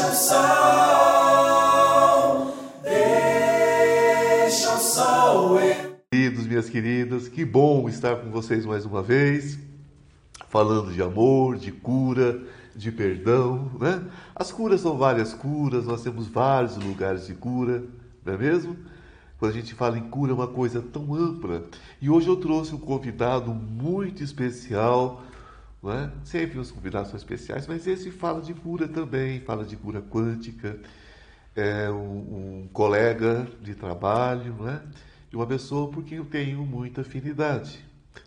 Deixa o sol, deixa o sol. Queridos, minhas queridas, que bom estar com vocês mais uma vez, falando de amor, de cura, de perdão, né? As curas são várias curas, nós temos vários lugares de cura, não é mesmo? Quando a gente fala em cura é uma coisa tão ampla. E hoje eu trouxe um convidado muito especial, é? Sempre os convidados são especiais, mas esse fala de cura também, fala de cura quântica. É um, um colega de trabalho, não é? E uma pessoa por quem eu tenho muita afinidade.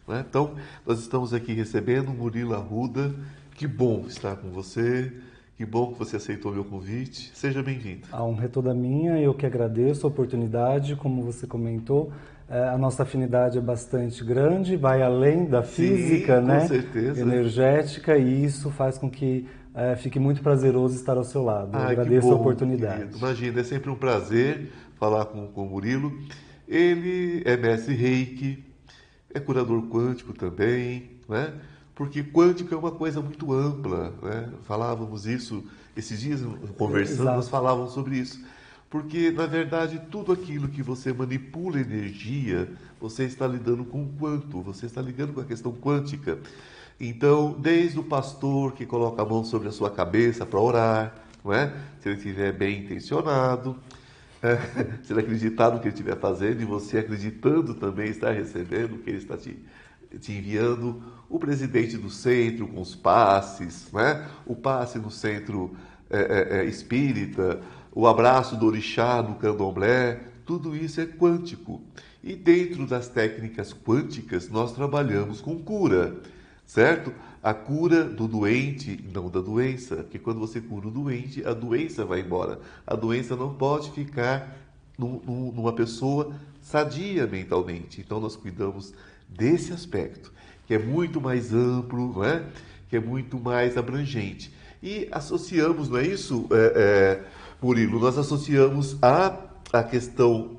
É? Então, nós estamos aqui recebendo Murilo Arruda. Que bom estar com você. Que bom que você aceitou meu convite. Seja bem-vindo. A honra é toda minha, eu que agradeço a oportunidade, como você comentou. É, a nossa afinidade é bastante grande, vai além da física, Sim, né? Com certeza. Energética, e isso faz com que é, fique muito prazeroso estar ao seu lado. Ah, agradeço bom, a oportunidade. Imagina, é sempre um prazer falar com, com o Murilo. Ele é mestre reiki, é curador quântico também, né? porque quântico é uma coisa muito ampla. Né? Falávamos isso esses dias, conversando, nós falávamos sobre isso. Porque, na verdade, tudo aquilo que você manipula energia, você está lidando com o quanto, você está ligando com a questão quântica. Então, desde o pastor que coloca a mão sobre a sua cabeça para orar, não é? se ele estiver bem intencionado, é, se ele acreditar no que ele estiver fazendo e você acreditando também estar recebendo o que ele está te, te enviando, o presidente do centro com os passes, né? o passe no centro é, é, é, espírita, o abraço do orixá no candomblé, tudo isso é quântico. E dentro das técnicas quânticas, nós trabalhamos com cura, certo? A cura do doente, não da doença, porque quando você cura o doente, a doença vai embora. A doença não pode ficar numa pessoa sadia mentalmente. Então nós cuidamos desse aspecto, que é muito mais amplo, não é? que é muito mais abrangente. E associamos, não é isso, é, é, Murilo? Nós associamos a, a questão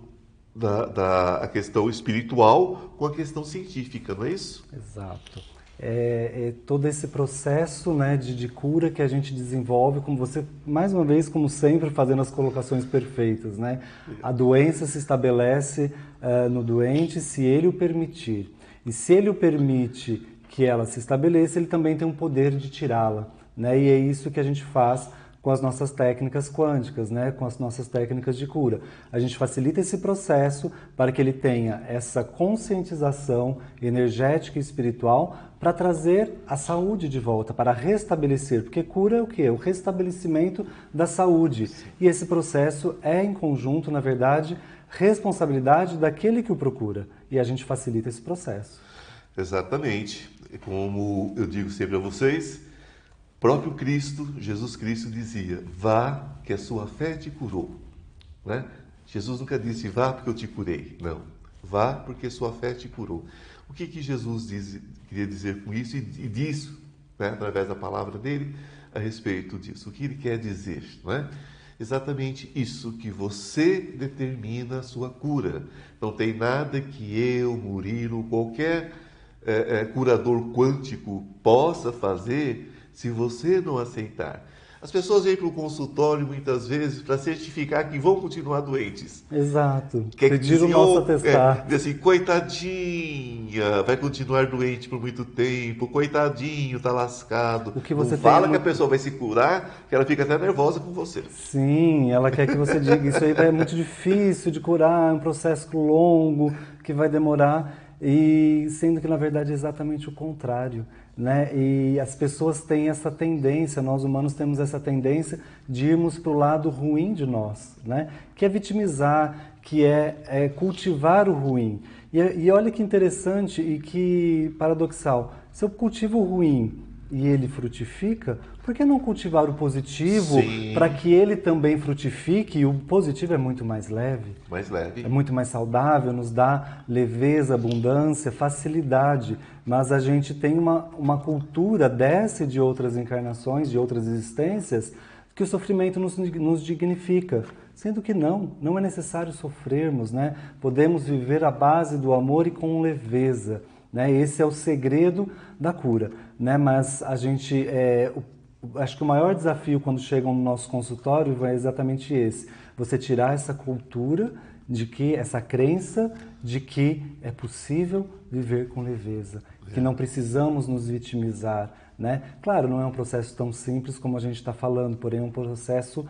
da, da a questão espiritual com a questão científica, não é isso? Exato. É, é, todo esse processo né, de, de, cura que a gente desenvolve, como você, mais uma vez, como sempre, fazendo as colocações perfeitas. Né? A doença se estabelece uh, no doente se ele o permitir. E se ele o permite que ela se estabeleça, ele também tem um poder de tirá-la. Né? E é isso que a gente faz com as nossas técnicas quânticas, né? com as nossas técnicas de cura. A gente facilita esse processo para que ele tenha essa conscientização energética e espiritual para trazer a saúde de volta, para restabelecer, porque cura é o que? O restabelecimento da saúde. E esse processo é em conjunto, na verdade, responsabilidade daquele que o procura. E a gente facilita esse processo. Exatamente. Como eu digo sempre a vocês, próprio Cristo, Jesus Cristo dizia: Vá, que a sua fé te curou. Né? Jesus nunca disse: Vá, porque eu te curei. Não. Vá, porque sua fé te curou. O que, que Jesus diz, queria dizer com isso e, e diz, né, através da palavra dele, a respeito disso? O que ele quer dizer? Não é? Exatamente isso, que você determina a sua cura. Não tem nada que eu, Murilo, qualquer é, é, curador quântico possa fazer se você não aceitar. As pessoas vêm para o consultório muitas vezes para certificar que vão continuar doentes. Exato. Quer Pedir o nosso atestado. É, assim, coitadinha, vai continuar doente por muito tempo, coitadinho, tá lascado. O que você fala uma... que a pessoa vai se curar, que ela fica até nervosa com você. Sim, ela quer que você diga, isso aí é muito difícil de curar, é um processo longo, que vai demorar, e sendo que na verdade é exatamente o contrário. Né? E as pessoas têm essa tendência, nós humanos temos essa tendência de irmos para o lado ruim de nós, né? que é vitimizar, que é, é cultivar o ruim. E, e, olha que interessante e que paradoxal: se eu cultivo o ruim e ele frutifica, por que não cultivar o positivo para que ele também frutifique? E o positivo é muito mais leve. Mais leve. É muito mais saudável, nos dá leveza, abundância, facilidade. Mas a gente tem uma, uma cultura dessa de outras encarnações, de outras existências, que o sofrimento nos, nos dignifica. Sendo que não, não é necessário sofrermos, né? Podemos viver à base do amor e com leveza. Né? Esse é o segredo da cura. Né? Mas a gente, é, o, acho que o maior desafio quando chegam no nosso consultório é exatamente esse: você tirar essa cultura de que essa crença de que é possível viver com leveza, é. que não precisamos nos vitimizar, né? Claro, não é um processo tão simples como a gente está falando, porém é um processo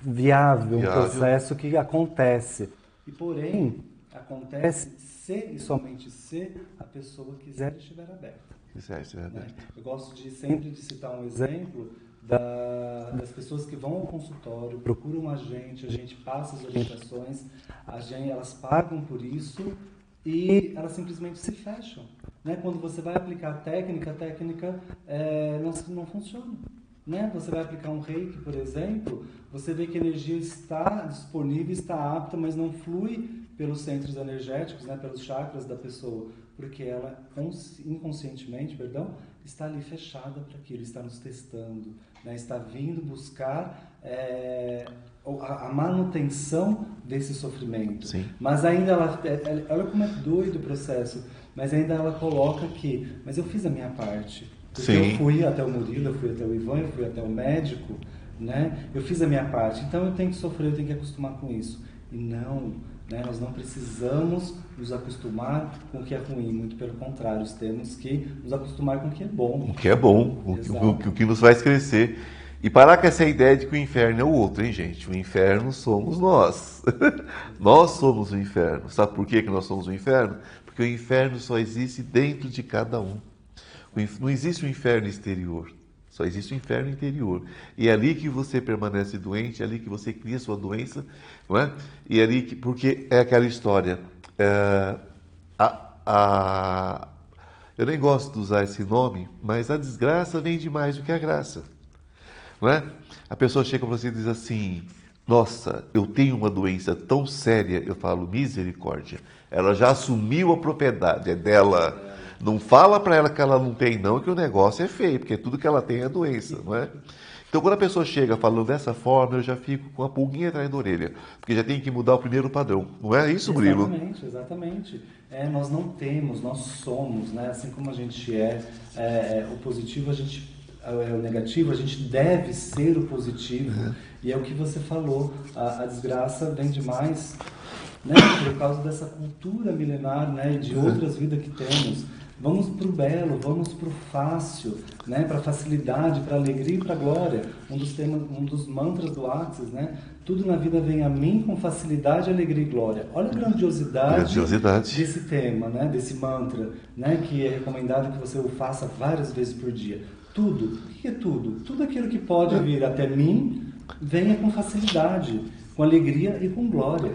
viável, viável, um processo que acontece. E porém acontece se e somente se a pessoa quiser e estiver aberta. Quiser estiver aberta. Né? Eu gosto de sempre de citar um exemplo da, das pessoas que vão ao consultório, procuram a gente, a gente passa as orientações, a gente, elas pagam por isso e elas simplesmente se fecham. Né? Quando você vai aplicar a técnica, a técnica é, não, não funciona. Né? Você vai aplicar um reiki, por exemplo, você vê que a energia está disponível, está apta, mas não flui pelos centros energéticos, né? pelos chakras da pessoa, porque ela inconscientemente, perdão, está ali fechada para aquilo, está nos testando, né? está vindo buscar é, a, manutenção desse sofrimento. Sim. Mas ainda ela, é, é, olha como é doido o processo, mas ainda ela coloca que, mas eu fiz a minha parte. Porque Sim. eu fui até o Murilo, eu fui até o Ivan, eu fui até o médico, né? Eu fiz a minha parte, então eu tenho que sofrer, eu tenho que acostumar com isso. E não, né? Nós não precisamos nos acostumar com o que é ruim, muito pelo contrário, temos que nos acostumar com o que é bom. O que é bom, o que, o, o que nos faz crescer. E parar com essa ideia de que o inferno é o outro, hein, gente? O inferno somos nós. nós somos o inferno. Sabe por que, que nós somos o inferno? Porque o inferno só existe dentro de cada um. Não existe o um inferno exterior. Só existe o inferno interior. E é ali que você permanece doente, é ali que você cria sua doença, não é? E é ali que, porque é aquela história. É, a, a, eu nem gosto de usar esse nome, mas a desgraça vem de mais do que a graça. Não é? A pessoa chega para você e diz assim: Nossa, eu tenho uma doença tão séria. Eu falo, misericórdia. Ela já assumiu a propriedade, é dela. Não fala para ela que ela não tem, não, que o negócio é feio, porque tudo que ela tem é doença, não é? Então, quando a pessoa chega falando dessa forma, eu já fico com a pulguinha atrás da orelha, porque já tem que mudar o primeiro padrão. Não é isso, Murilo? Exatamente, exatamente. É, nós não temos, nós somos, né? assim como a gente é, é, é o positivo, a gente é o negativo, a gente deve ser o positivo. Uhum. E é o que você falou, a, a desgraça vem demais né? por causa dessa cultura milenar né? e de outras vidas que temos. Vamos para o belo, vamos para o fácil, né? para a facilidade, para a alegria e para a glória. Um dos, temas, um dos mantras do Axis, né? Tudo na vida vem a mim com facilidade, alegria e glória. Olha a grandiosidade, grandiosidade. desse tema, né? desse mantra, né? que é recomendado que você o faça várias vezes por dia. Tudo, o que é tudo? Tudo aquilo que pode vir até mim, venha com facilidade, com alegria e com glória.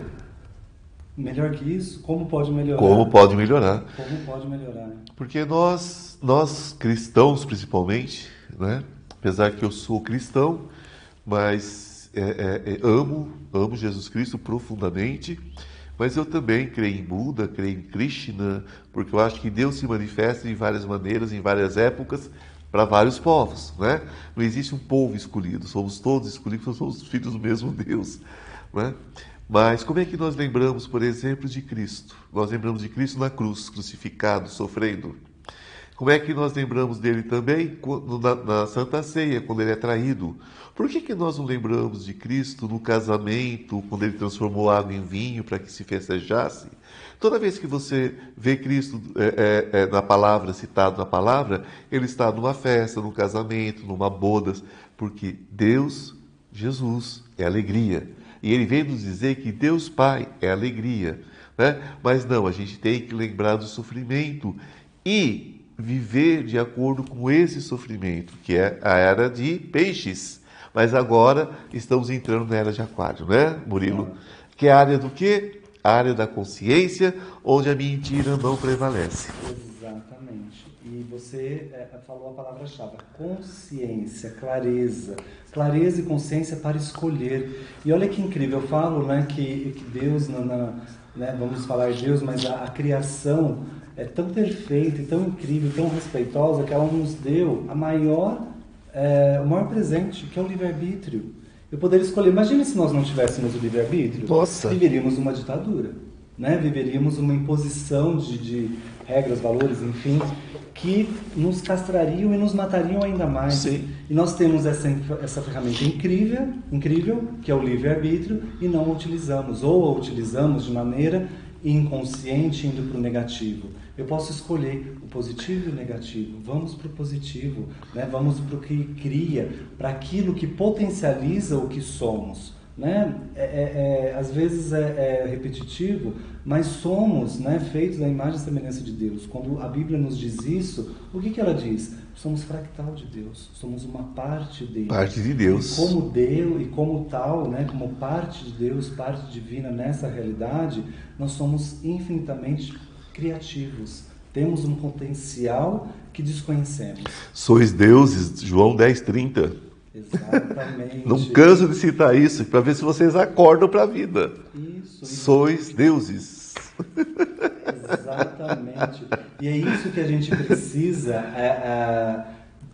Melhor que isso, como pode melhorar? Como pode melhorar? Como pode melhorar? Porque nós, nós cristãos principalmente, né? apesar que eu sou cristão, mas é, é, é, amo, amo Jesus Cristo profundamente, mas eu também creio em Buda, creio em Krishna, porque eu acho que Deus se manifesta em várias maneiras, em várias épocas, para vários povos, né? Não existe um povo escolhido, somos todos escolhidos, somos filhos do mesmo Deus, né? Mas como é que nós lembramos, por exemplo, de Cristo? Nós lembramos de Cristo na cruz, crucificado, sofrendo. Como é que nós lembramos dele também na, na, Santa Ceia, quando ele é traído? Por que, que nós não lembramos de Cristo no casamento, quando ele transformou água em vinho para que se festejasse? Toda vez que você vê Cristo é, é, é, na palavra, citado na palavra, ele está numa festa, num casamento, numa bodas, porque Deus, Jesus, é alegria. E ele veio nos dizer que Deus Pai é alegria. Né? Mas não, a gente tem que lembrar do sofrimento e viver de acordo com esse sofrimento, que é a era de peixes. Mas agora estamos entrando na era de aquário, né, Murilo? Que é a área do quê? A área da consciência, onde a mentira não prevalece. Exatamente. Você é, falou a palavra-chave: consciência, clareza clareza e consciência para escolher. E olha que incrível, eu falo né, que, que Deus, na, na, né, vamos falar de Deus, mas a, a, criação é tão perfeita, tão incrível, tão respeitosa, que ela nos deu a maior, é, o maior presente, que é o livre-arbítrio. Eu poderia escolher, imagine se nós não tivéssemos o livre-arbítrio. Nossa! Viveríamos uma ditadura. Né? Viveríamos uma imposição de, de regras, valores, enfim, que nos castrariam e nos matariam ainda mais. Sim. E nós temos essa, essa ferramenta incrível, incrível, que é o livre-arbítrio, e não utilizamos, ou a utilizamos de maneira inconsciente indo para o negativo. Eu posso escolher o positivo e o negativo. Vamos para o positivo, né? vamos para o que cria, para aquilo que potencializa o que somos. Né? É, é, é, às vezes é, é, repetitivo, mas somos né, feitos da imagem e semelhança de Deus. Quando a Bíblia nos diz isso, o que, que ela diz? Somos fractal de Deus, somos uma parte dele. Parte de Deus. E como Deus e como tal, né, como parte de Deus, parte divina nessa realidade, nós somos infinitamente criativos. Temos um potencial que desconhecemos. Sois deuses, João 10, 30. Exatamente. Não canso de citar isso, para ver se vocês acordam para a vida. Isso, Sois deuses. Exatamente. E é isso que a gente precisa é, é,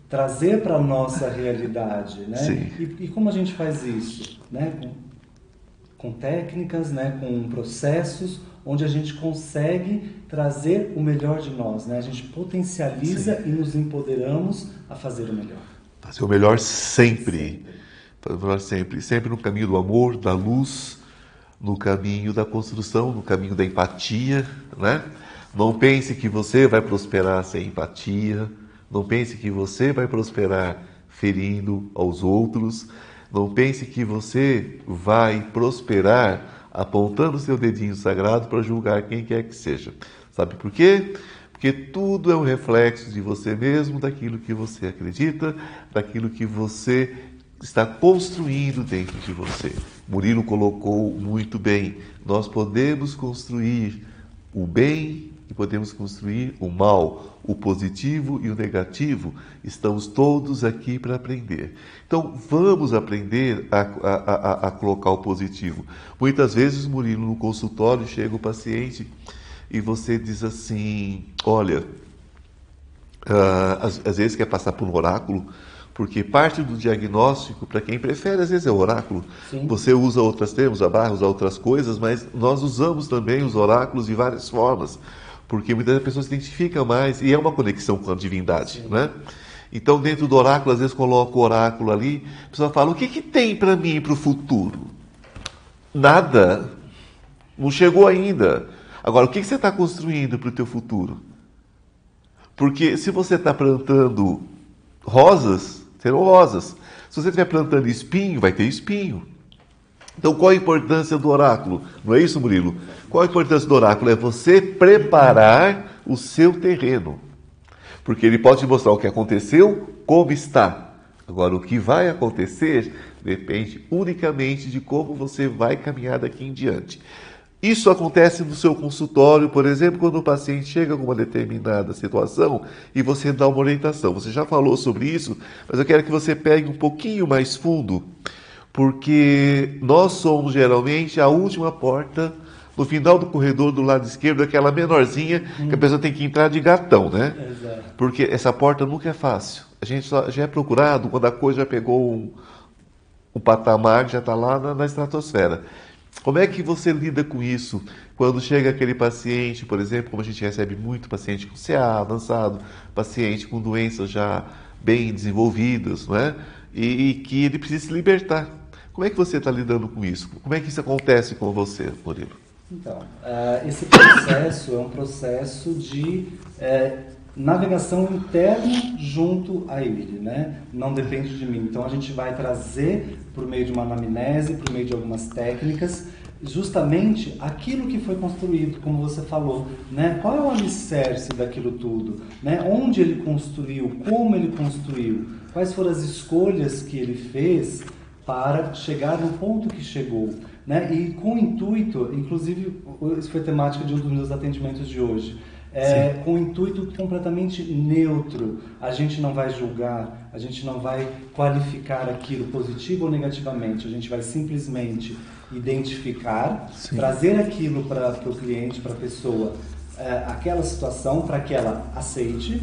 trazer para a nossa realidade. Né? Sim. E, e, como a gente faz isso? Né? Com, com técnicas, né? com processos onde a gente consegue trazer o melhor de nós, né? A gente potencializa Sim. e nos empoderamos a fazer o melhor. Fazer o melhor sempre. Fazer o melhor sempre. Sempre no caminho do amor, da luz, no caminho da construção, no caminho da empatia, né? Não pense que você vai prosperar sem empatia. Não pense que você vai prosperar ferindo aos outros. Não pense que você vai prosperar apontando seu dedinho sagrado para julgar quem quer que seja. Sabe por quê? Porque tudo é um reflexo de você mesmo, daquilo que você acredita, daquilo que você está construindo dentro de você. Murilo colocou muito bem: nós podemos construir o bem e podemos construir o mal, o positivo e o negativo. Estamos todos aqui para aprender. Então, vamos aprender a, a, a, a, colocar o positivo. Muitas vezes, Murilo, no consultório, chega o paciente e você diz assim: Olha, uh, às, às vezes quer passar por um oráculo porque parte do diagnóstico, para quem prefere, às vezes é oráculo. Sim. Você usa outros termos, a barra usa outras coisas, mas nós usamos também os oráculos de várias formas porque muitas pessoas se identificam mais e é uma conexão com a divindade, Sim. né? Então, dentro do oráculo, às vezes coloca o oráculo ali, a pessoa fala: o que, que tem para mim para o futuro? Nada. Não chegou ainda. Agora, o que, você está construindo para o teu futuro? Porque se você está plantando rosas, serão rosas. Se você estiver plantando espinho, vai ter espinho. Então, qual a importância do oráculo? Não é isso, Murilo? Qual a importância do oráculo? É você preparar o seu terreno. Porque ele pode te mostrar o que aconteceu, como está. Agora, o que vai acontecer depende unicamente de como você vai caminhar daqui em diante. Isso acontece no seu consultório, por exemplo, quando o paciente chega com uma determinada situação e você dá uma orientação. Você já falou sobre isso, mas eu quero que você pegue um pouquinho mais fundo porque nós somos geralmente a última porta no final do corredor do lado esquerdo, aquela menorzinha hum. que a pessoa tem que entrar de gatão, né? Exato. Porque essa porta nunca é fácil. A gente só, já é procurado quando a coisa já pegou um, um patamar, já está lá na, na estratosfera. Como é que você lida com isso quando chega aquele paciente, por exemplo, como a gente recebe muito paciente com CA avançado, paciente com doenças já bem desenvolvidas, não é? E, e que ele precisa se libertar como é que você está lidando com isso? Como é que isso acontece com você, Murilo? Então, uh, esse processo é um processo de uh, navegação interna junto a ele, né? Não depende de mim. Então, a gente vai trazer, por meio de uma anamnese, por meio de algumas técnicas, justamente aquilo que foi construído, como você falou, né? Qual é o alicerce daquilo tudo, né? Onde ele construiu, como ele construiu, quais foram as escolhas que ele fez para chegar no ponto que chegou. Né? E com o intuito, inclusive, isso foi temática de um dos meus atendimentos de hoje, é, com o intuito completamente neutro. A gente não vai julgar, a gente não vai qualificar aquilo positivo ou negativamente, a gente vai simplesmente identificar, Sim. trazer aquilo para o cliente, para a pessoa, é, aquela situação para que ela aceite,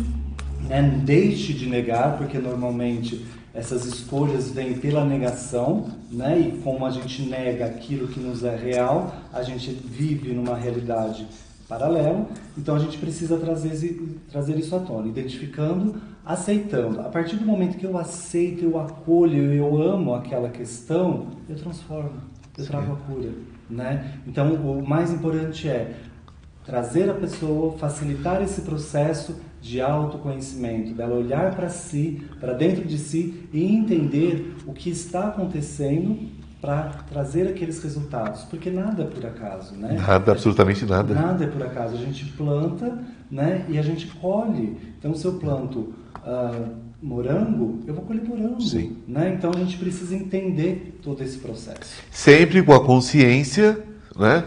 né? deixe de negar, porque normalmente essas escolhas vêm pela negação, né? E como a gente nega aquilo que nos é real, a gente vive numa realidade paralelo. Então a gente precisa trazer, trazer isso à tona, identificando, aceitando. A partir do momento que eu aceito, eu acolho, eu amo aquela questão, eu transformo, eu Sim. trago a cura. Né? Então o mais importante é trazer a pessoa, facilitar esse processo de autoconhecimento, dela olhar para si, para dentro de si e entender o que está acontecendo para trazer aqueles resultados, porque nada é por acaso, né? Nada, absolutamente nada. Nada é por acaso. A gente planta, né? E a gente colhe. Então, se eu planto uh, morango, eu vou colher morango, Sim. né? Então, a gente precisa entender todo esse processo. Sempre com a consciência, né?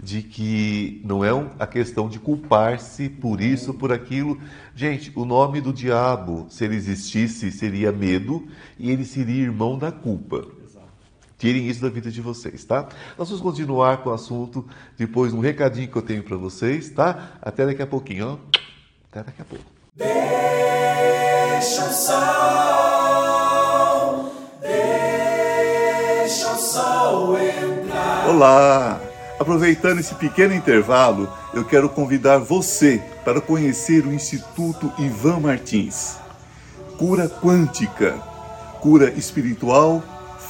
De que não é a questão de culpar-se por isso, por aquilo. Gente, o nome do diabo, se ele existisse, seria medo e ele seria irmão da culpa. Tirem isso da vida de vocês, tá? Nós vamos continuar com o assunto depois um recadinho que eu tenho para vocês, tá? Até daqui a pouquinho, ó. Até daqui a pouco. Deixa o sol, deixa o sol entrar. Olá! Aproveitando esse pequeno intervalo, eu quero convidar você para conhecer o Instituto Ivan Martins. Cura quântica, cura espiritual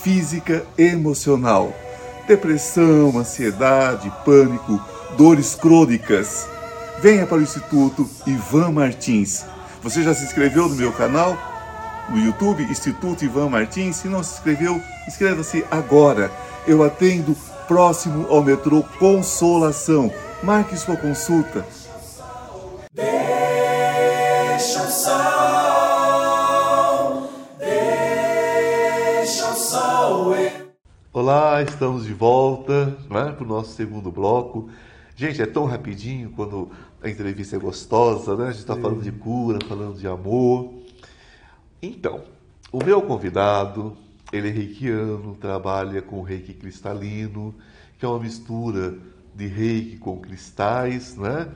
física emocional, depressão, ansiedade, pânico, dores crônicas. Venha para o Instituto Ivan Martins. Você já se inscreveu no meu canal? No YouTube, Instituto Ivan Martins? Se não se inscreveu, inscreva-se agora. Eu atendo próximo ao metrô Consolação. Marque sua consulta. Olá, estamos de volta né, para o nosso segundo bloco. Gente, é tão rapidinho quando a entrevista é gostosa, né? A gente está falando de cura, falando de amor. Então, o meu convidado, ele é reikiano, trabalha com reiki cristalino, que é uma mistura de reiki com cristais, né?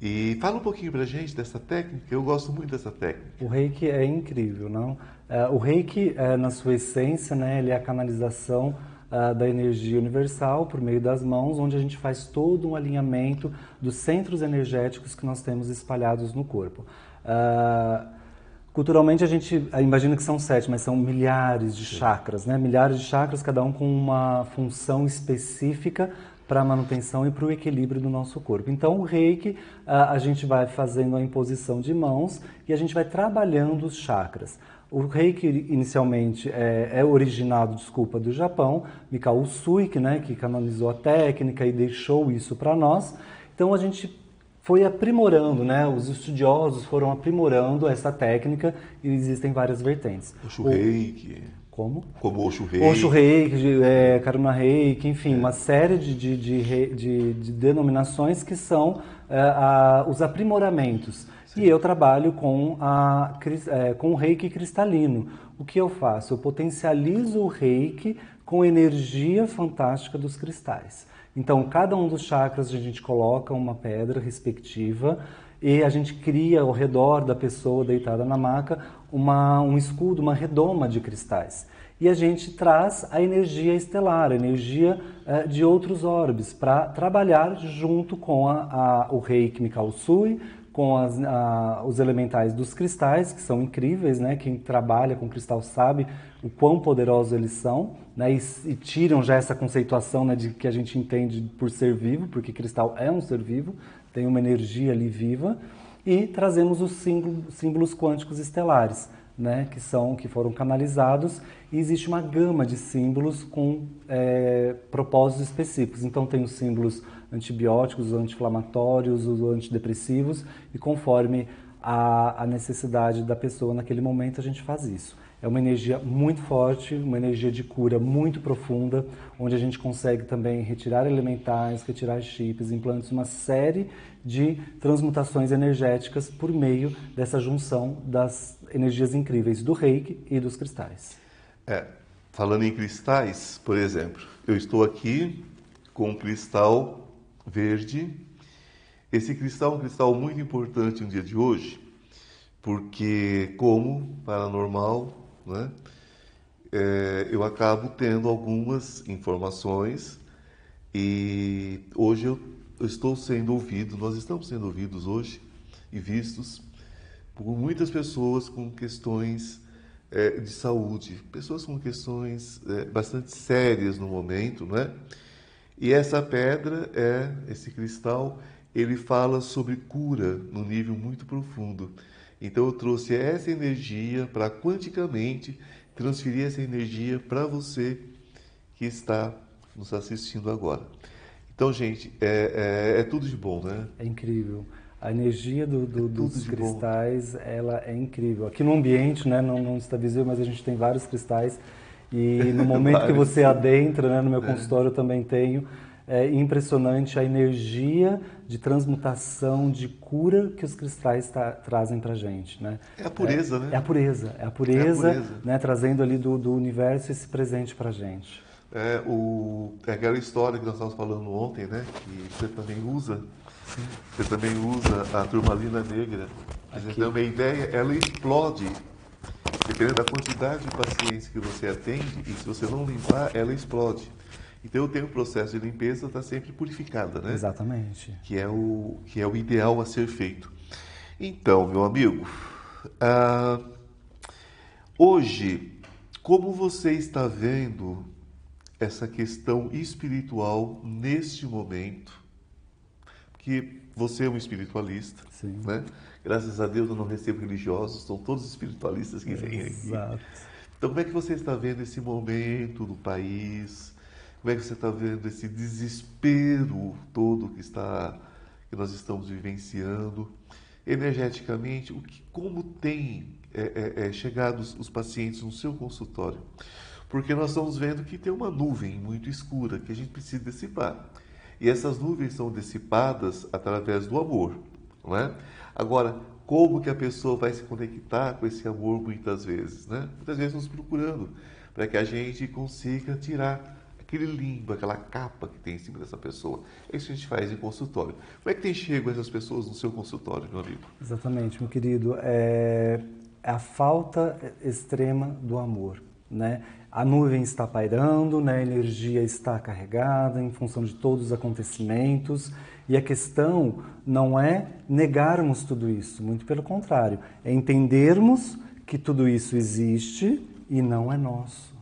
E fala um pouquinho para gente dessa técnica, eu gosto muito dessa técnica. O reiki é incrível, não? É, o reiki, é, na sua essência, né, ele é a canalização uh, da energia universal por meio das mãos, onde a gente faz todo um alinhamento dos centros energéticos que nós temos espalhados no corpo. Uh, culturalmente a gente imagina que são sete, mas são milhares de chakras, né? Milhares de chakras, cada um com uma função específica para a manutenção e para o equilíbrio do nosso corpo. Então, o reiki, a gente vai fazendo a imposição de mãos e a gente vai trabalhando os chakras. O reiki inicialmente é, é, originado, desculpa, do Japão, Mikao Usui, né, que canonizou a técnica e deixou isso para nós. Então a gente foi aprimorando, né? Os estudiosos foram aprimorando essa técnica e existem várias vertentes. O reiki. Como? Como Osho Reiki. Osho Reiki, é, Karuna Reiki, enfim, é. uma série de, de, de, de, de denominações que são é, a, os aprimoramentos. Sim. E eu trabalho com, a, é, com o reiki cristalino. O que eu faço? Eu potencializo o reiki com energia fantástica dos cristais. Então, cada um dos chakras a gente coloca uma pedra respectiva e a gente cria ao redor da pessoa deitada na maca uma, um escudo, uma redoma de cristais. E a gente traz a energia estelar, a energia é, de outros orbes, para trabalhar junto com a, a, o Reiki Mikao Sui, com as, a, os elementais dos cristais, que são incríveis, né? Quem trabalha com cristal sabe o quão poderosos eles são, né? E, e, tiram já essa conceituação né, de que a gente entende por ser vivo, porque cristal é um ser vivo, tem uma energia ali viva, e trazemos os símbolos, quânticos estelares, né? Que são que foram canalizados e existe uma gama de símbolos com é, propósitos específicos. Então tem os símbolos antibióticos, os anti-inflamatórios, os antidepressivos, e conforme a, a, necessidade da pessoa naquele momento, a gente faz isso. É uma energia muito forte, uma energia de cura muito profunda, onde a gente consegue também retirar elementais, retirar chips, implantes, uma série de transmutações energéticas por meio dessa junção das energias incríveis do reiki e dos cristais. É, falando em cristais, por exemplo, eu estou aqui com um cristal verde. Esse cristal é um cristal muito importante no dia de hoje, porque como paranormal, né, é, eu acabo tendo algumas informações e hoje eu eu estou sendo ouvido, nós estamos sendo ouvidos hoje e vistos por muitas pessoas com questões é, de saúde, pessoas com questões é, bastante sérias no momento, não é? E essa pedra é esse cristal, ele fala sobre cura no nível muito profundo. Então eu trouxe essa energia para quanticamente transferir essa energia para você que está nos assistindo agora. Então, gente, é, é, é tudo de bom, né? É incrível. A energia do, do, é dos cristais, ela é incrível. Aqui no ambiente, né, não, não está visível, mas a gente tem vários cristais. E no momento que você adentra, né, no meu é. consultório eu também tenho, é impressionante a energia de transmutação, de cura que os cristais tá, trazem para gente, né? É a pureza, é, né? É a pureza, é a pureza, é a pureza. Né, trazendo ali do, do universo esse presente para gente. É, o, é aquela história que nós estávamos falando ontem, né? Que você também usa você também usa a turmalina negra. Então, a ideia, ela explode. Dependendo da quantidade de pacientes que você atende, e se você não limpar, ela explode. Então, eu tenho o processo de limpeza está sempre purificada, né? Exatamente. Que é o, que é o ideal a ser feito. Então, meu amigo, ah, hoje, como você está vendo essa questão espiritual neste momento? que você é um espiritualista, Sim. né? Graças a Deus eu não recebo religiosos, são todos espiritualistas que vêm aqui. Exato. Então como é que você está vendo esse momento do país? Como é que você está vendo esse desespero todo que está que nós estamos vivenciando energeticamente? O que, como tem é, é, é, chegado os, os pacientes no seu consultório? Porque nós estamos vendo que tem uma nuvem muito escura que a gente precisa dissipar. E essas nuvens são dissipadas através do amor, não é? Agora, como que a pessoa vai se conectar com esse amor muitas vezes, né? Muitas vezes nos procurando para que a gente consiga tirar aquele limbo, aquela capa que tem em cima dessa pessoa. É isso que a gente faz em consultório. Como é que tem chego essas pessoas no seu consultório, meu amigo? Exatamente, meu querido. É a falta extrema do amor, né? A nuvem está pairando, né? a energia está carregada em função de todos os acontecimentos. E a questão não é negarmos tudo isso, muito pelo contrário, é entendermos que tudo isso existe e não é nosso.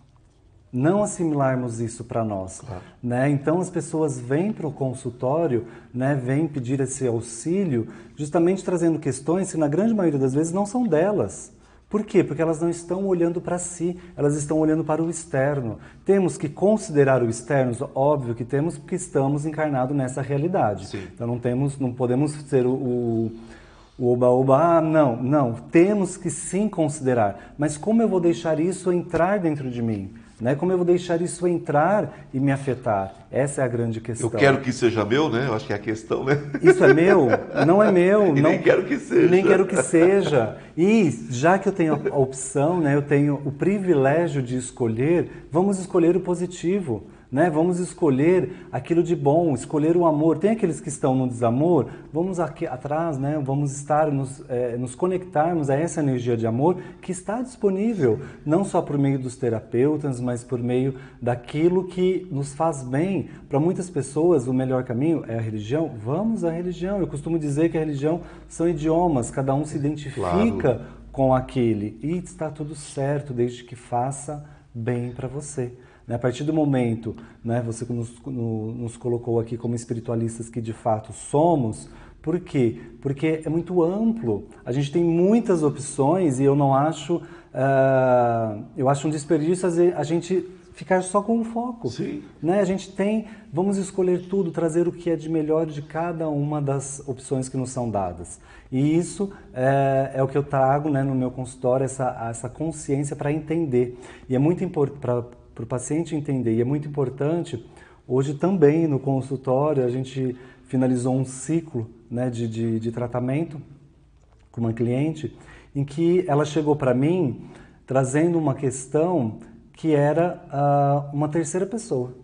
Não assimilarmos isso para nós. Claro. Né? Então as pessoas vêm para o consultório, né? vêm pedir esse auxílio, justamente trazendo questões que na grande maioria das vezes não são delas. Por quê? Porque elas não estão olhando para si, elas estão olhando para o externo. Temos que considerar o externo, óbvio que temos, porque estamos encarnados nessa realidade. Sim. Então não temos, não podemos ser o, o oba-oba, ah, não, não. Temos que sim considerar. Mas como eu vou deixar isso entrar dentro de mim? Né? Como eu vou deixar isso entrar e me afetar? Essa é a grande questão. Eu quero que seja meu, né? Eu acho que é a questão, né? Isso é meu? Não é meu. E não, nem quero que seja. Nem quero que seja. E já que eu tenho a opção, né? Eu tenho o privilégio de escolher, vamos escolher o positivo né? Vamos escolher aquilo de bom, escolher o amor. Tem aqueles que estão no desamor, vamos aqui atrás, né? Vamos estar, nos, é, nos conectarmos a essa energia de amor que está disponível, não só por meio dos terapeutas, mas por meio daquilo que nos faz bem. Para muitas pessoas, o melhor caminho é a religião. Vamos à religião. Eu costumo dizer que a religião são idiomas, cada um se identifica claro. com aquele e está tudo certo desde que faça bem para você. Né? A partir do momento, né, você nos, no, nos colocou aqui como espiritualistas que de fato somos, por quê? Porque é muito amplo. A gente tem muitas opções e eu não acho, uh, eu acho um desperdício a gente ficar só com um foco. Sim. Né? A gente tem, vamos escolher tudo, trazer o que é de melhor de cada uma das opções que nos são dadas. E isso é, é o que eu trago né, no meu consultório, essa, essa consciência para entender. E é muito importante para o paciente entender. E é muito importante, hoje também no consultório, a gente finalizou um ciclo né, de, de, de tratamento com uma cliente em que ela chegou para mim trazendo uma questão que era uh, uma terceira pessoa.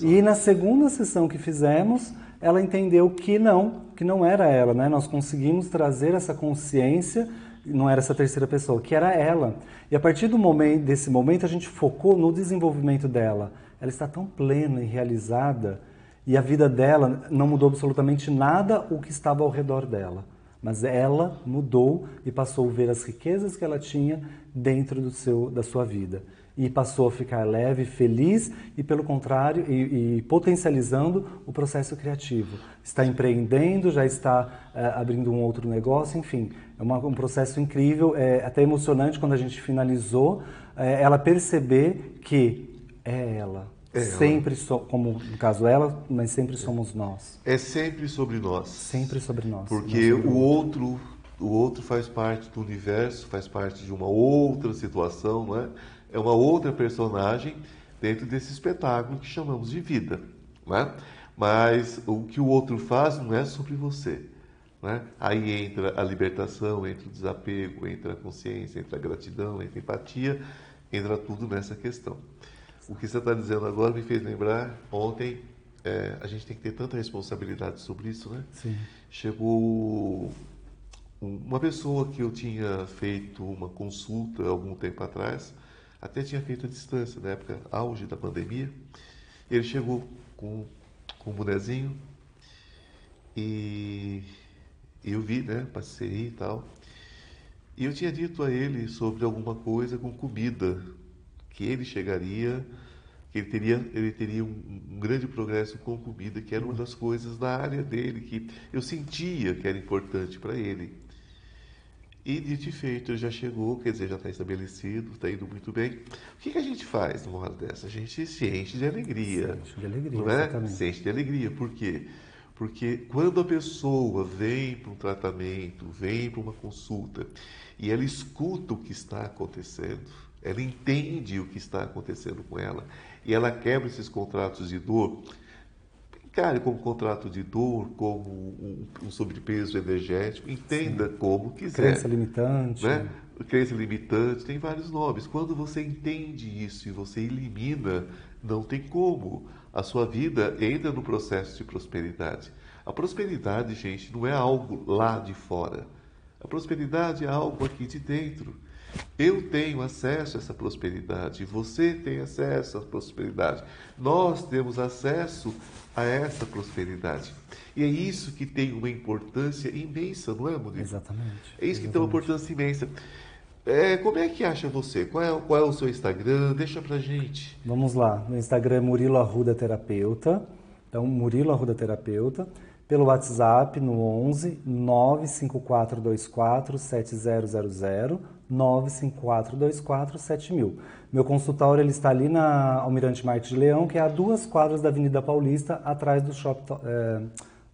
E na segunda sessão que fizemos, ela entendeu que não, que não era ela, né? Nós conseguimos trazer essa consciência não era essa terceira pessoa, que era ela. E a partir do momento, desse momento a gente focou no desenvolvimento dela. Ela está tão plena e realizada E a vida dela não mudou absolutamente nada o que estava ao redor dela. Mas ela mudou e passou a ver as riquezas que ela tinha dentro do seu, da sua vida. E passou a ficar leve, feliz e, pelo contrário, e, e potencializando o processo criativo. Está empreendendo, já está é, abrindo um outro negócio, enfim. É uma, um processo incrível, é até emocionante quando a gente finalizou, é, ela perceber que é ela, é, sempre, so, como no caso ela, mas sempre somos nós. É sempre sobre nós. Sempre sobre nós. Porque o outro, o outro faz parte do universo, faz parte de uma outra situação, não é? É uma outra personagem dentro desse espetáculo que chamamos de vida, não é? Mas o que o outro faz não é sobre você. é? Aí entra a libertação, entra o desapego, entra a consciência, entra a gratidão, entra a empatia, entra tudo nessa questão. O que você está dizendo agora me fez lembrar, ontem, é, a gente tem que ter tanta responsabilidade sobre isso, né? Sim. Chegou uma pessoa que eu tinha feito uma consulta algum tempo atrás, até tinha feito à distância, na época auge da pandemia. Ele chegou com, com bonezinho e eu vi, né? Passei e tal. E eu tinha dito a ele sobre alguma coisa com comida que ele chegaria, que ele teria, ele teria um, um, grande progresso com comida, que era uma das coisas da área dele, que eu sentia que era importante para ele. E dito e feito, já chegou, quer dizer, já está estabelecido, está indo muito bem. O que, que, a gente faz numa hora dessa? A gente se enche de alegria. Se enche de alegria, não é? Exatamente. Se enche de alegria. Por quê? Porque quando a pessoa vem para um tratamento, vem para uma consulta, e ela escuta o que está acontecendo, ela entende o que está acontecendo com ela e ela quebra esses contratos de dor. Encare como contrato de dor, como um, um sobrepeso energético, entenda Sim. como quiser. Crença limitante. Né? Crença limitante, tem vários nomes. Quando você entende isso e você elimina, não tem como. A sua vida entra no processo de prosperidade. A prosperidade, gente, não é algo lá de fora. A prosperidade é algo aqui de dentro. Eu tenho acesso a essa prosperidade, você tem acesso à prosperidade. Nós temos acesso a essa prosperidade. E é isso que tem uma importância imensa, não é, Murilo? Exatamente. É isso que tem uma importância imensa. É, como é que acha você? Qual é, qual é o seu Instagram? Deixa pra gente. Vamos lá. No Instagram é Murilo Arruda Terapeuta. Então, Murilo Arruda Terapeuta. Pelo WhatsApp no 11 95424 7000 954247000. Meu consultório ele está ali na Almirante Marques de Leão, que é a duas quadras da Avenida Paulista, atrás do, shop, é,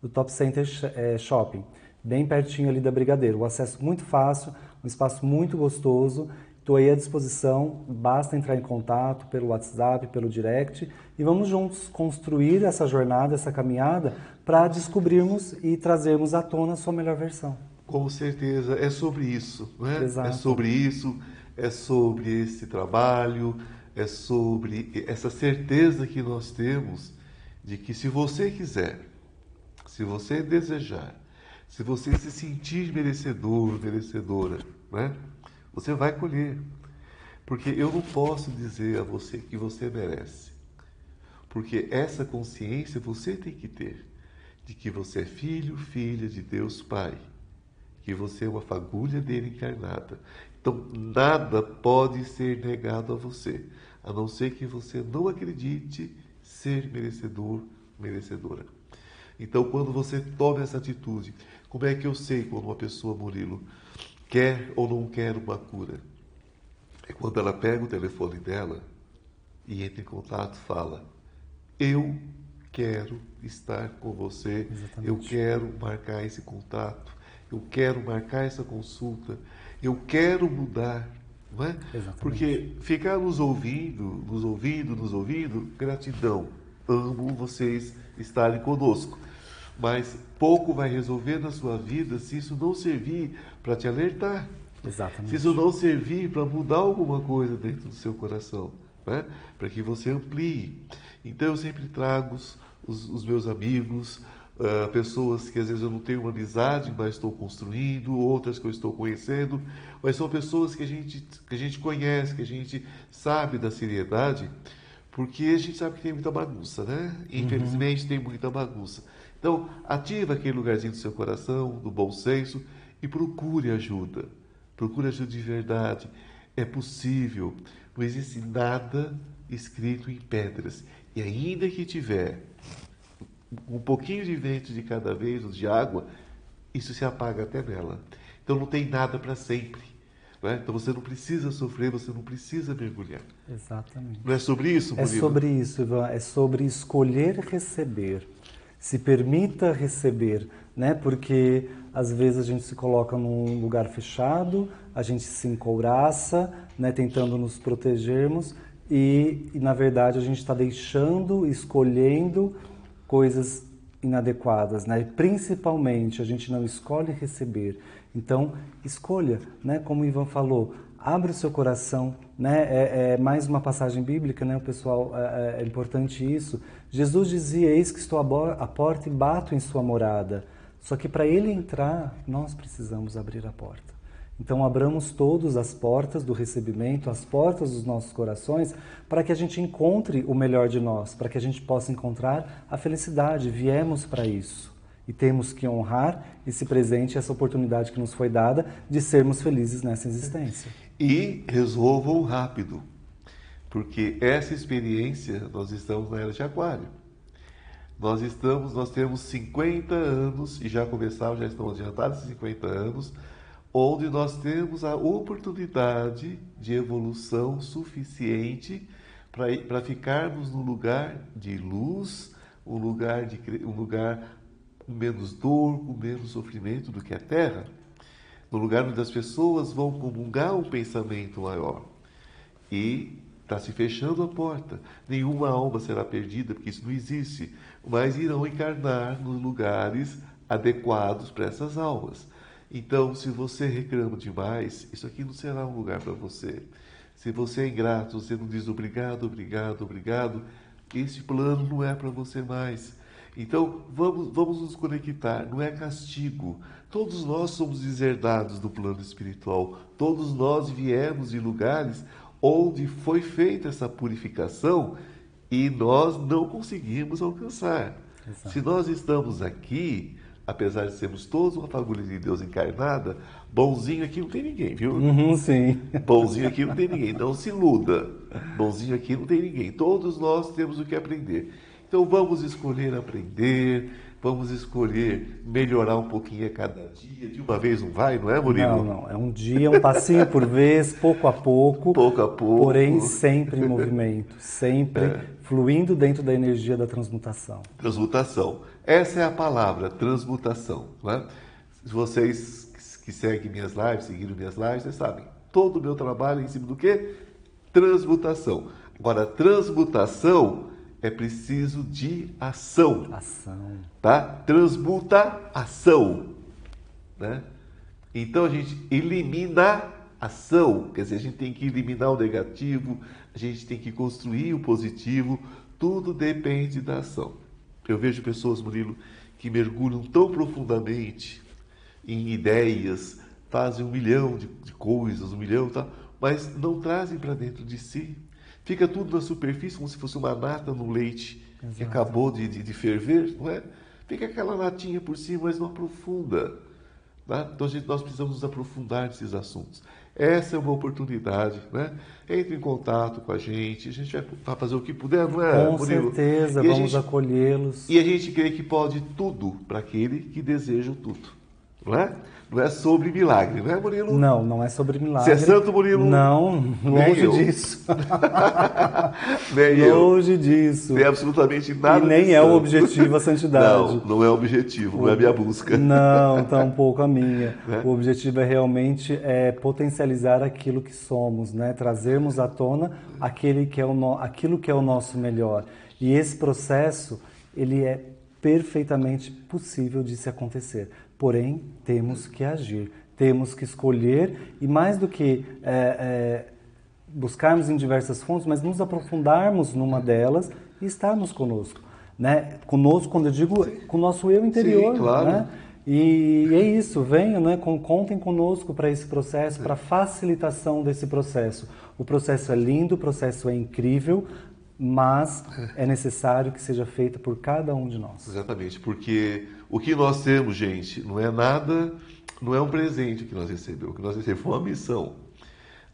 do Top Center é, Shopping, bem pertinho ali da Brigadeiro. O acesso muito fácil, um espaço muito gostoso. Estou aí à disposição, basta entrar em contato pelo WhatsApp, pelo direct e vamos juntos construir essa jornada, essa caminhada para descobrirmos e trazermos à tona a sua melhor versão. Com certeza, é sobre isso, né? É Exato. É sobre isso, é sobre esse trabalho, é sobre essa certeza que nós temos de que se você quiser, se você desejar, se você se sentir merecedor, merecedora, né? Você vai colher. Porque eu não posso dizer a você que você merece. Porque essa consciência você tem que ter de que você é filho, filha de Deus Pai que você é uma fagulha dele encarnada. Então, nada pode ser negado a você, a não ser que você não acredite ser merecedor, merecedora. Então, quando você toma essa atitude, como é que eu sei quando uma pessoa, Murilo, quer ou não quer uma cura? É quando ela pega o telefone dela e entra em contato, fala: Eu quero estar com você, Exatamente. eu quero marcar esse contato, eu quero marcar essa consulta, eu quero mudar. Não é? Porque ficar nos ouvindo, nos ouvindo, nos ouvindo, gratidão. Amo vocês estarem conosco. Mas pouco vai resolver na sua vida se isso não servir para te alertar. Exatamente. Se isso não servir para mudar alguma coisa dentro do seu coração, né? para que você amplie. Então eu sempre trago os, os meus amigos, Uh, pessoas que às vezes eu não tenho uma amizade, mas estou construindo, outras que eu estou conhecendo, mas são pessoas que a gente, que a gente conhece, que a gente sabe da seriedade, Porque a gente sabe que tem muita bagunça, né? Infelizmente uhum. tem muita bagunça. Então, ativa aquele lugarzinho do seu coração, do bom senso e procure ajuda. Procure ajuda de verdade. É possível. Não existe nada escrito em pedras. E ainda que tiver um pouquinho de vento de cada vez, ou de água, isso se apaga até nela. Então não tem nada para sempre. Né? Então você não precisa sofrer, você não precisa mergulhar. Exatamente. Não é sobre isso, É sobre isso, Ivan. É sobre escolher receber. Se permita receber, né? Porque às vezes a gente se coloca num lugar fechado, a gente se encouraça, né? Tentando nos protegermos e, e na verdade a gente está deixando, escolhendo coisas inadequadas, né? E principalmente a gente não escolhe receber. Então escolha, né? Como o Ivan falou, abre o seu coração, né? É, é mais uma passagem bíblica, né? O pessoal é, é, é importante isso. Jesus dizia: Eis que estou à porta e bato em sua morada. Só que para ele entrar, nós precisamos abrir a porta. Então, abramos todos as portas do recebimento, as portas dos nossos corações, para que a gente encontre o melhor de nós, para que a gente possa encontrar a felicidade. Viemos para isso. E temos que honrar esse presente, essa oportunidade que nos foi dada de sermos felizes nessa existência. E resolvam rápido, porque essa experiência, nós estamos na era de Aquário. Nós estamos, nós temos 50 anos, e já começaram, já estamos adiantados 50 anos, onde nós temos a oportunidade de evolução suficiente para ficarmos num lugar de luz, um lugar, de, um lugar com menos dor, com menos sofrimento do que a Terra, no lugar onde as pessoas vão comungar um pensamento maior. E está se fechando a porta. Nenhuma alma será perdida, porque isso não existe, mas irão encarnar nos lugares adequados para essas almas. Então, se você reclama demais, isso aqui não será um lugar para você. Se você é ingrato, você não diz obrigado, obrigado, obrigado, esse plano não é para você mais. Então, vamos, vamos nos conectar, não é castigo. Todos nós somos deserdados do plano espiritual. Todos nós viemos de lugares onde foi feita essa purificação e nós não conseguimos alcançar. Exato. Se nós estamos aqui, apesar de sermos todos uma fagulha de Deus encarnada, bonzinho aqui não tem ninguém, viu? Uhum, sim. Bonzinho aqui não tem ninguém, não se iluda. Bonzinho aqui não tem ninguém. Todos nós temos o que aprender. Então vamos escolher aprender, vamos escolher melhorar um pouquinho a cada dia. De uma vez não vai, não é, Murilo? Não, não. É um dia, um passinho por vez, pouco a pouco. Pouco a pouco. Porém, sempre em movimento, sempre é. fluindo dentro da energia da transmutação. Transmutação. Essa é a palavra, transmutação. Né? Vocês que seguem minhas lives, seguiram minhas lives, vocês sabem. Todo o meu trabalho é em cima do quê? Transmutação. Agora, transmutação é preciso de ação. Ação. Tá? Transmuta ação. Né? Então a gente elimina ação, quer dizer, a gente tem que eliminar o negativo, a gente tem que construir o positivo, tudo depende da ação. Eu vejo pessoas, Murilo, que mergulham tão profundamente em ideias, fazem um milhão de, de coisas, um milhão, tá? mas não trazem para dentro de si. Fica tudo na superfície, como se fosse uma nata no leite Exato. que acabou de, de, de, ferver, não é? Fica aquela natinha por cima, mas não aprofunda. Tá? Então gente, nós precisamos nos aprofundar nesses assuntos. Essa é uma oportunidade, né? Entre em contato com a gente, a gente vai fazer o que puder, não é, Com Murilo? certeza, e vamos acolhê-los. E a gente crê que pode tudo para aquele que deseja tudo, não é? Não é sobre milagre, não é, Murilo? Não, não é sobre milagre. Você é santo, Murilo? Não, longe disso. nem longe eu. disso. Nem absolutamente nada. E nem é o objetivo a santidade. Não, não é o objetivo, não é a minha busca. Não, tampouco a minha. É? O objetivo é realmente é potencializar aquilo que somos, né? Trazermos à tona aquele que é o no... aquilo que é o nosso melhor. E esse processo, ele é perfeitamente possível de se acontecer. Porém, temos que agir, temos que escolher e mais do que é, é, buscarmos em diversas fontes, mas nos aprofundarmos numa delas e estarmos conosco. Né? Conosco, quando eu digo, Sim. com o nosso eu interior. Sim, claro. Né? E é isso, venham, né? contem conosco para esse processo, para facilitação desse processo. O processo é lindo, o processo é incrível, mas é necessário que seja feita por cada um de nós. Exatamente, porque o que nós temos, gente, não é nada, não é um presente que nós recebemos, o que nós recebemos foi uma missão.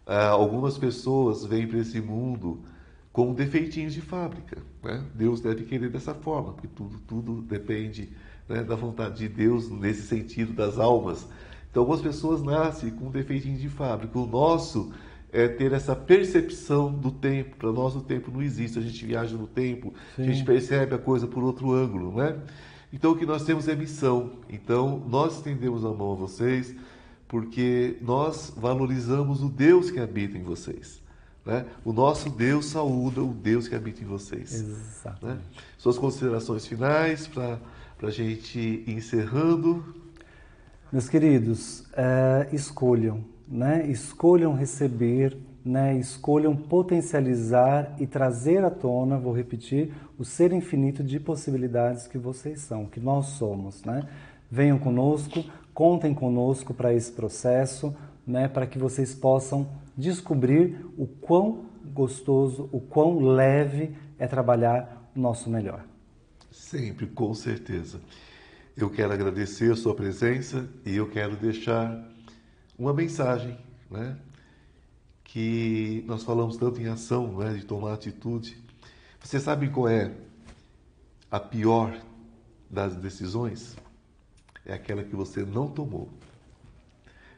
Ah, algumas pessoas vêm para esse mundo com defeitinhos de fábrica. Né? Deus deve querer dessa forma, porque tudo, tudo depende né, da vontade de Deus nesse sentido das almas. Então, algumas pessoas nascem com defeitinhos de fábrica. O nosso é ter essa percepção do tempo. Para nós, o tempo não existe. A gente viaja no tempo, Sim. a gente percebe a coisa por outro ângulo, não é? Então, o que nós temos é missão. Então, nós estendemos a mão a vocês porque nós valorizamos o Deus que habita em vocês. Né? O nosso Deus saúda o Deus que habita em vocês. Exato. Né? Suas considerações finais para a gente ir encerrando. Meus queridos, é, escolham né, escolham receber, né, escolham potencializar e trazer à tona, vou repetir, o ser infinito de possibilidades que vocês são, que nós somos. Né? Venham conosco, contem conosco para esse processo, né, para que vocês possam descobrir o quão gostoso, o quão leve é trabalhar o nosso melhor. Sempre, com certeza. Eu quero agradecer a sua presença e eu quero deixar uma mensagem, né? Que nós falamos tanto em ação, né? de tomar atitude. Você sabe qual é a pior das decisões? É aquela que você não tomou.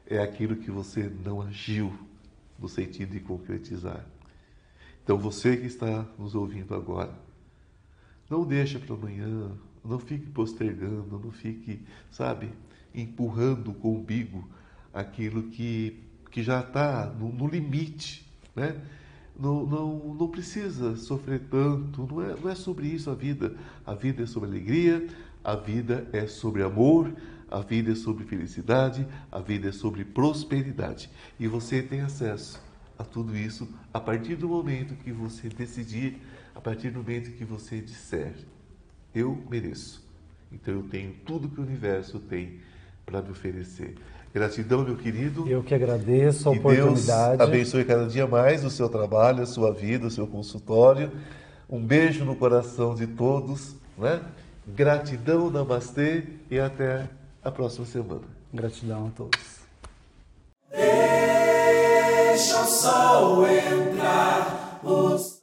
É aquilo que você não agiu no sentido de concretizar. Então você que está nos ouvindo agora, não deixa para amanhã, não fique postergando, não fique, sabe, empurrando com o umbigo aquilo que, que já está no, no, limite, né? Não, não, não precisa sofrer tanto, não é, não é sobre isso a vida. A vida é sobre alegria, a vida é sobre amor, a vida é sobre felicidade, a vida é sobre prosperidade. E você tem acesso a tudo isso a partir do momento que você decidir, a partir do momento que você disser: Eu mereço. Então eu tenho tudo que o universo tem para me oferecer. Gratidão, meu querido. Eu que agradeço a que oportunidade. Deus abençoe cada dia mais o seu trabalho, a sua vida, o seu consultório. Um beijo no coração de todos. Né? Gratidão, namastê e até a próxima semana. Gratidão a todos. Deixa o sol entrar. Os...